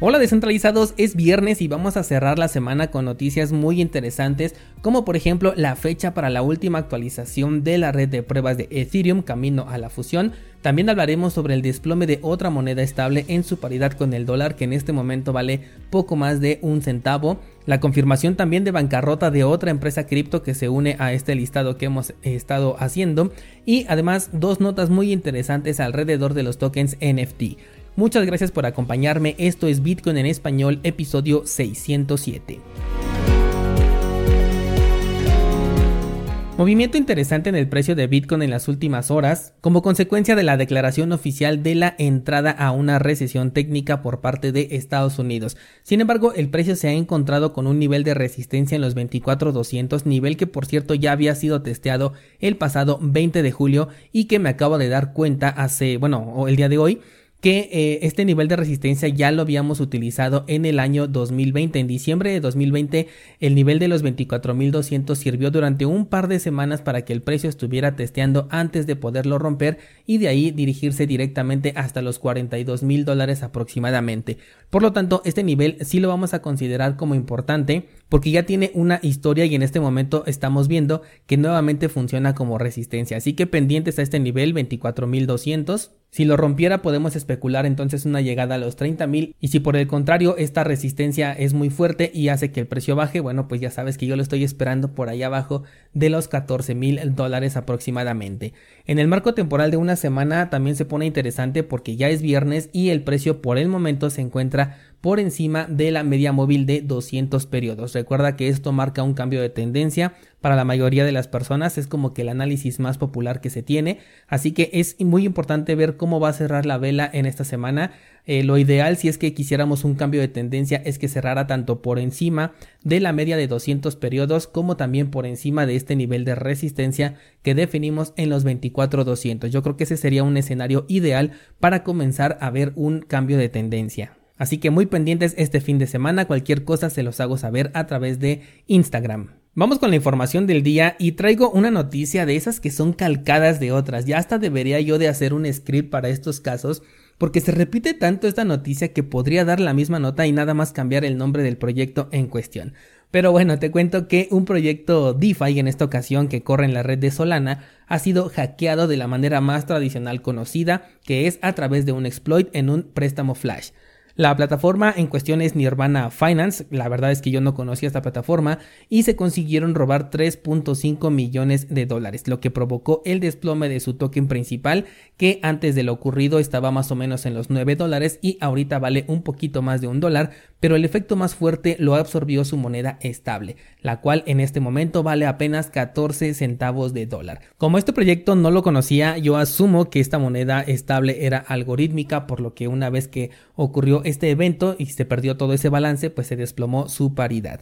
Hola descentralizados, es viernes y vamos a cerrar la semana con noticias muy interesantes como por ejemplo la fecha para la última actualización de la red de pruebas de Ethereum camino a la fusión. También hablaremos sobre el desplome de otra moneda estable en su paridad con el dólar que en este momento vale poco más de un centavo. La confirmación también de bancarrota de otra empresa cripto que se une a este listado que hemos estado haciendo. Y además dos notas muy interesantes alrededor de los tokens NFT. Muchas gracias por acompañarme, esto es Bitcoin en español, episodio 607. Movimiento interesante en el precio de Bitcoin en las últimas horas, como consecuencia de la declaración oficial de la entrada a una recesión técnica por parte de Estados Unidos. Sin embargo, el precio se ha encontrado con un nivel de resistencia en los 24.200, nivel que por cierto ya había sido testeado el pasado 20 de julio y que me acabo de dar cuenta hace, bueno, el día de hoy que eh, este nivel de resistencia ya lo habíamos utilizado en el año 2020. En diciembre de 2020 el nivel de los 24.200 sirvió durante un par de semanas para que el precio estuviera testeando antes de poderlo romper y de ahí dirigirse directamente hasta los 42.000 dólares aproximadamente. Por lo tanto, este nivel sí lo vamos a considerar como importante porque ya tiene una historia y en este momento estamos viendo que nuevamente funciona como resistencia. Así que pendientes a este nivel 24.200 si lo rompiera podemos especular entonces una llegada a los 30.000 y si por el contrario esta resistencia es muy fuerte y hace que el precio baje, bueno pues ya sabes que yo lo estoy esperando por ahí abajo de los 14.000 dólares aproximadamente. En el marco temporal de una semana también se pone interesante porque ya es viernes y el precio por el momento se encuentra por encima de la media móvil de 200 periodos. Recuerda que esto marca un cambio de tendencia para la mayoría de las personas, es como que el análisis más popular que se tiene, así que es muy importante ver cómo va a cerrar la vela en esta semana. Eh, lo ideal si es que quisiéramos un cambio de tendencia es que cerrara tanto por encima de la media de 200 periodos como también por encima de este nivel de resistencia que definimos en los 24-200. Yo creo que ese sería un escenario ideal para comenzar a ver un cambio de tendencia. Así que muy pendientes este fin de semana, cualquier cosa se los hago saber a través de Instagram. Vamos con la información del día y traigo una noticia de esas que son calcadas de otras. Ya hasta debería yo de hacer un script para estos casos porque se repite tanto esta noticia que podría dar la misma nota y nada más cambiar el nombre del proyecto en cuestión. Pero bueno, te cuento que un proyecto DeFi en esta ocasión que corre en la red de Solana ha sido hackeado de la manera más tradicional conocida, que es a través de un exploit en un préstamo flash. La plataforma en cuestión es Nirvana Finance, la verdad es que yo no conocía esta plataforma y se consiguieron robar 3.5 millones de dólares, lo que provocó el desplome de su token principal que antes de lo ocurrido estaba más o menos en los 9 dólares y ahorita vale un poquito más de un dólar, pero el efecto más fuerte lo absorbió su moneda estable, la cual en este momento vale apenas 14 centavos de dólar. Como este proyecto no lo conocía, yo asumo que esta moneda estable era algorítmica, por lo que una vez que ocurrió este evento y se perdió todo ese balance, pues se desplomó su paridad.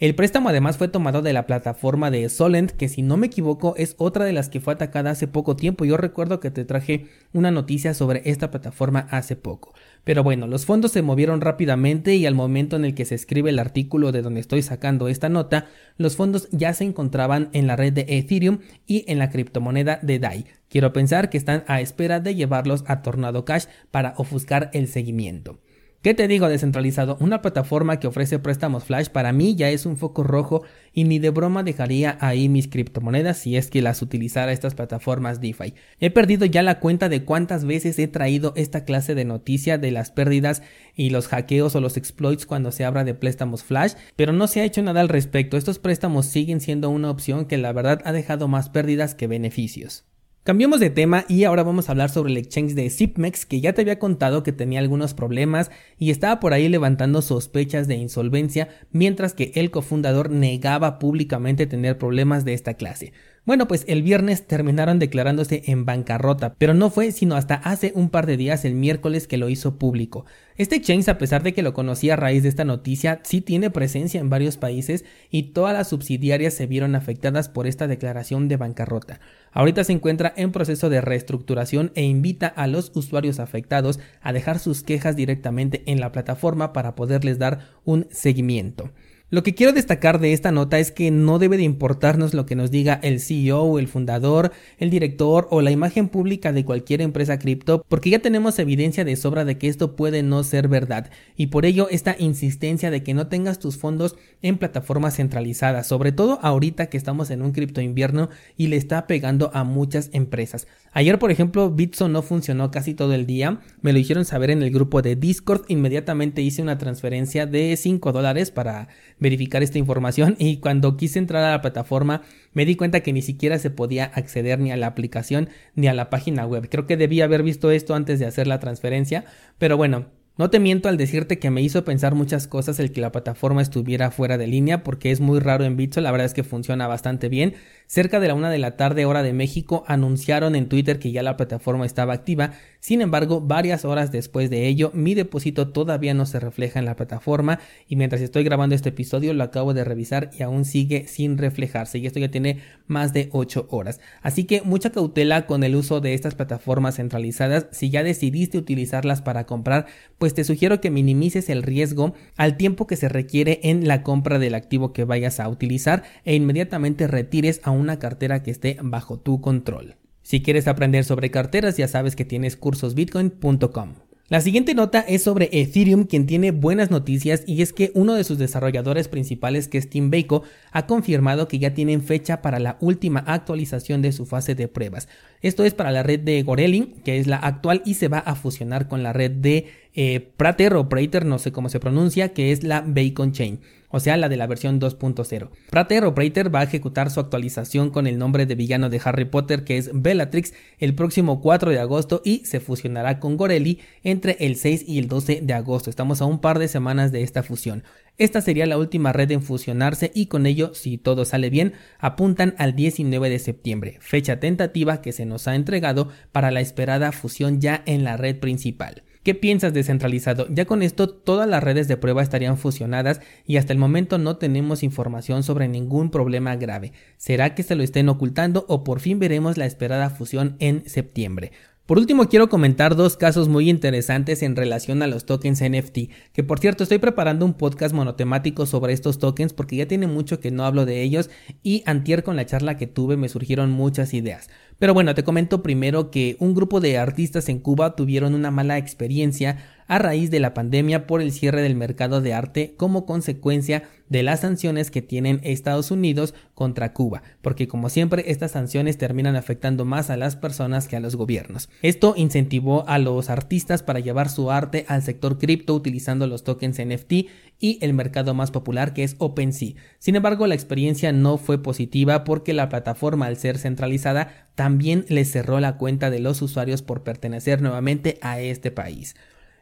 El préstamo además fue tomado de la plataforma de Solent, que si no me equivoco es otra de las que fue atacada hace poco tiempo. Yo recuerdo que te traje una noticia sobre esta plataforma hace poco. Pero bueno, los fondos se movieron rápidamente y al momento en el que se escribe el artículo de donde estoy sacando esta nota, los fondos ya se encontraban en la red de Ethereum y en la criptomoneda de DAI. Quiero pensar que están a espera de llevarlos a Tornado Cash para ofuscar el seguimiento. ¿Qué te digo descentralizado? Una plataforma que ofrece préstamos flash para mí ya es un foco rojo y ni de broma dejaría ahí mis criptomonedas si es que las utilizara estas plataformas DeFi. He perdido ya la cuenta de cuántas veces he traído esta clase de noticia de las pérdidas y los hackeos o los exploits cuando se habla de préstamos flash, pero no se ha hecho nada al respecto. Estos préstamos siguen siendo una opción que la verdad ha dejado más pérdidas que beneficios. Cambiamos de tema y ahora vamos a hablar sobre el exchange de Zipmex que ya te había contado que tenía algunos problemas y estaba por ahí levantando sospechas de insolvencia mientras que el cofundador negaba públicamente tener problemas de esta clase. Bueno, pues el viernes terminaron declarándose en bancarrota, pero no fue sino hasta hace un par de días el miércoles que lo hizo público. Este exchange, a pesar de que lo conocía a raíz de esta noticia, sí tiene presencia en varios países y todas las subsidiarias se vieron afectadas por esta declaración de bancarrota. Ahorita se encuentra en proceso de reestructuración e invita a los usuarios afectados a dejar sus quejas directamente en la plataforma para poderles dar un seguimiento. Lo que quiero destacar de esta nota es que no debe de importarnos lo que nos diga el CEO, el fundador, el director o la imagen pública de cualquier empresa cripto, porque ya tenemos evidencia de sobra de que esto puede no ser verdad, y por ello esta insistencia de que no tengas tus fondos en plataformas centralizadas, sobre todo ahorita que estamos en un cripto invierno y le está pegando a muchas empresas. Ayer, por ejemplo, Bitso no funcionó casi todo el día, me lo hicieron saber en el grupo de Discord, inmediatamente hice una transferencia de 5 dólares para verificar esta información y cuando quise entrar a la plataforma me di cuenta que ni siquiera se podía acceder ni a la aplicación ni a la página web. Creo que debía haber visto esto antes de hacer la transferencia, pero bueno, no te miento al decirte que me hizo pensar muchas cosas el que la plataforma estuviera fuera de línea porque es muy raro en Bitso, la verdad es que funciona bastante bien. Cerca de la una de la tarde hora de México anunciaron en Twitter que ya la plataforma estaba activa, sin embargo varias horas después de ello mi depósito todavía no se refleja en la plataforma y mientras estoy grabando este episodio lo acabo de revisar y aún sigue sin reflejarse y esto ya tiene más de 8 horas. Así que mucha cautela con el uso de estas plataformas centralizadas si ya decidiste utilizarlas para comprar pues pues te sugiero que minimices el riesgo al tiempo que se requiere en la compra del activo que vayas a utilizar e inmediatamente retires a una cartera que esté bajo tu control. Si quieres aprender sobre carteras ya sabes que tienes cursosbitcoin.com. La siguiente nota es sobre Ethereum, quien tiene buenas noticias y es que uno de sus desarrolladores principales, que es Tim Bako, ha confirmado que ya tienen fecha para la última actualización de su fase de pruebas. Esto es para la red de Gorelli, que es la actual y se va a fusionar con la red de eh, Prater o Prater, no sé cómo se pronuncia, que es la Bacon Chain o sea, la de la versión 2.0. Prater o Prater va a ejecutar su actualización con el nombre de villano de Harry Potter que es Bellatrix el próximo 4 de agosto y se fusionará con Gorelli entre el 6 y el 12 de agosto. Estamos a un par de semanas de esta fusión. Esta sería la última red en fusionarse y con ello, si todo sale bien, apuntan al 19 de septiembre, fecha tentativa que se nos ha entregado para la esperada fusión ya en la red principal. ¿Qué piensas descentralizado? Ya con esto todas las redes de prueba estarían fusionadas y hasta el momento no tenemos información sobre ningún problema grave. ¿Será que se lo estén ocultando o por fin veremos la esperada fusión en septiembre? Por último, quiero comentar dos casos muy interesantes en relación a los tokens NFT, que por cierto estoy preparando un podcast monotemático sobre estos tokens porque ya tiene mucho que no hablo de ellos y antier con la charla que tuve me surgieron muchas ideas. Pero bueno, te comento primero que un grupo de artistas en Cuba tuvieron una mala experiencia a raíz de la pandemia por el cierre del mercado de arte como consecuencia de las sanciones que tienen Estados Unidos contra Cuba, porque como siempre estas sanciones terminan afectando más a las personas que a los gobiernos. Esto incentivó a los artistas para llevar su arte al sector cripto utilizando los tokens NFT y el mercado más popular que es OpenSea. Sin embargo, la experiencia no fue positiva porque la plataforma al ser centralizada también le cerró la cuenta de los usuarios por pertenecer nuevamente a este país.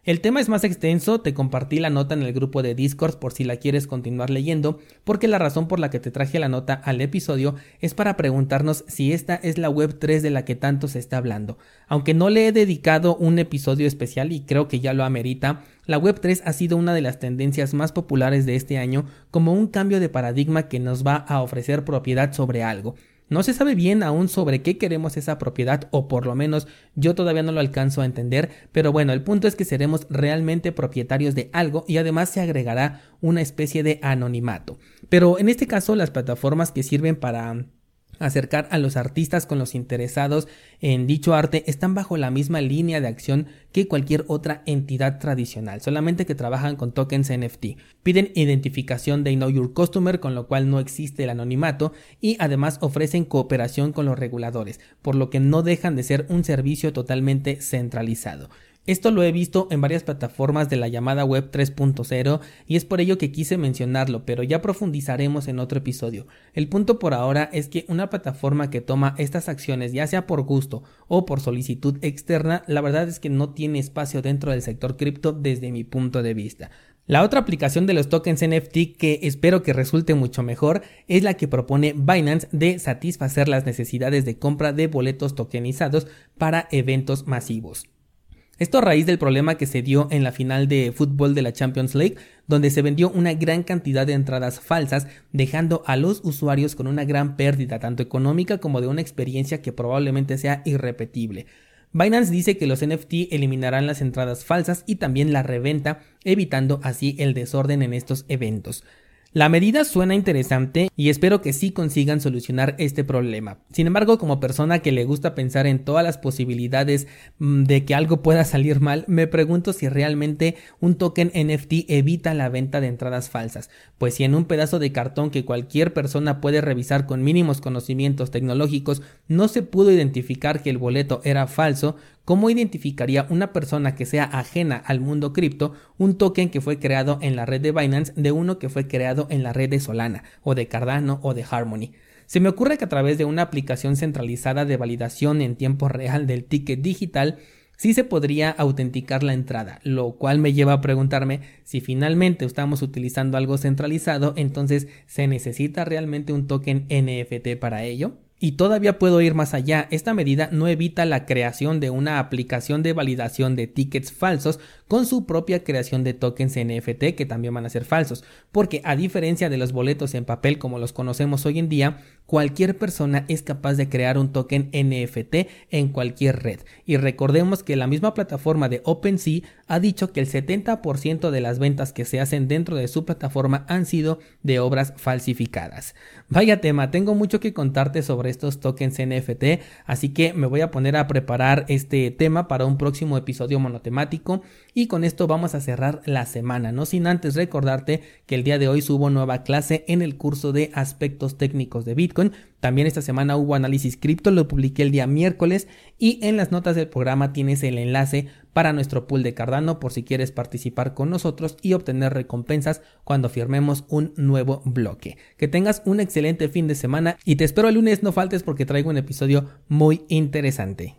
El tema es más extenso, te compartí la nota en el grupo de Discord por si la quieres continuar leyendo, porque la razón por la que te traje la nota al episodio es para preguntarnos si esta es la web 3 de la que tanto se está hablando. Aunque no le he dedicado un episodio especial y creo que ya lo amerita, la web 3 ha sido una de las tendencias más populares de este año como un cambio de paradigma que nos va a ofrecer propiedad sobre algo. No se sabe bien aún sobre qué queremos esa propiedad o por lo menos yo todavía no lo alcanzo a entender, pero bueno, el punto es que seremos realmente propietarios de algo y además se agregará una especie de anonimato. Pero en este caso las plataformas que sirven para acercar a los artistas con los interesados en dicho arte están bajo la misma línea de acción que cualquier otra entidad tradicional, solamente que trabajan con tokens NFT. Piden identificación de Know Your Customer, con lo cual no existe el anonimato, y además ofrecen cooperación con los reguladores, por lo que no dejan de ser un servicio totalmente centralizado. Esto lo he visto en varias plataformas de la llamada Web 3.0 y es por ello que quise mencionarlo, pero ya profundizaremos en otro episodio. El punto por ahora es que una plataforma que toma estas acciones, ya sea por gusto o por solicitud externa, la verdad es que no tiene espacio dentro del sector cripto desde mi punto de vista. La otra aplicación de los tokens NFT que espero que resulte mucho mejor es la que propone Binance de satisfacer las necesidades de compra de boletos tokenizados para eventos masivos. Esto a raíz del problema que se dio en la final de fútbol de la Champions League, donde se vendió una gran cantidad de entradas falsas, dejando a los usuarios con una gran pérdida, tanto económica como de una experiencia que probablemente sea irrepetible. Binance dice que los NFT eliminarán las entradas falsas y también la reventa, evitando así el desorden en estos eventos. La medida suena interesante y espero que sí consigan solucionar este problema. Sin embargo, como persona que le gusta pensar en todas las posibilidades mm, de que algo pueda salir mal, me pregunto si realmente un token NFT evita la venta de entradas falsas, pues si en un pedazo de cartón que cualquier persona puede revisar con mínimos conocimientos tecnológicos no se pudo identificar que el boleto era falso, ¿Cómo identificaría una persona que sea ajena al mundo cripto un token que fue creado en la red de Binance de uno que fue creado en la red de Solana o de Cardano o de Harmony? Se me ocurre que a través de una aplicación centralizada de validación en tiempo real del ticket digital sí se podría autenticar la entrada, lo cual me lleva a preguntarme si finalmente estamos utilizando algo centralizado, entonces ¿se necesita realmente un token NFT para ello? Y todavía puedo ir más allá, esta medida no evita la creación de una aplicación de validación de tickets falsos con su propia creación de tokens NFT que también van a ser falsos, porque a diferencia de los boletos en papel como los conocemos hoy en día, cualquier persona es capaz de crear un token NFT en cualquier red. Y recordemos que la misma plataforma de OpenSea ha dicho que el 70% de las ventas que se hacen dentro de su plataforma han sido de obras falsificadas. Vaya tema, tengo mucho que contarte sobre estos tokens NFT, así que me voy a poner a preparar este tema para un próximo episodio monotemático y con esto vamos a cerrar la semana, no sin antes recordarte que el día de hoy subo nueva clase en el curso de aspectos técnicos de También esta semana hubo análisis cripto, lo publiqué el día miércoles y en las notas del programa tienes el enlace para nuestro pool de Cardano por si quieres participar con nosotros y obtener recompensas cuando firmemos un nuevo bloque. Que tengas un excelente fin de semana y te espero el lunes, no faltes porque traigo un episodio muy interesante.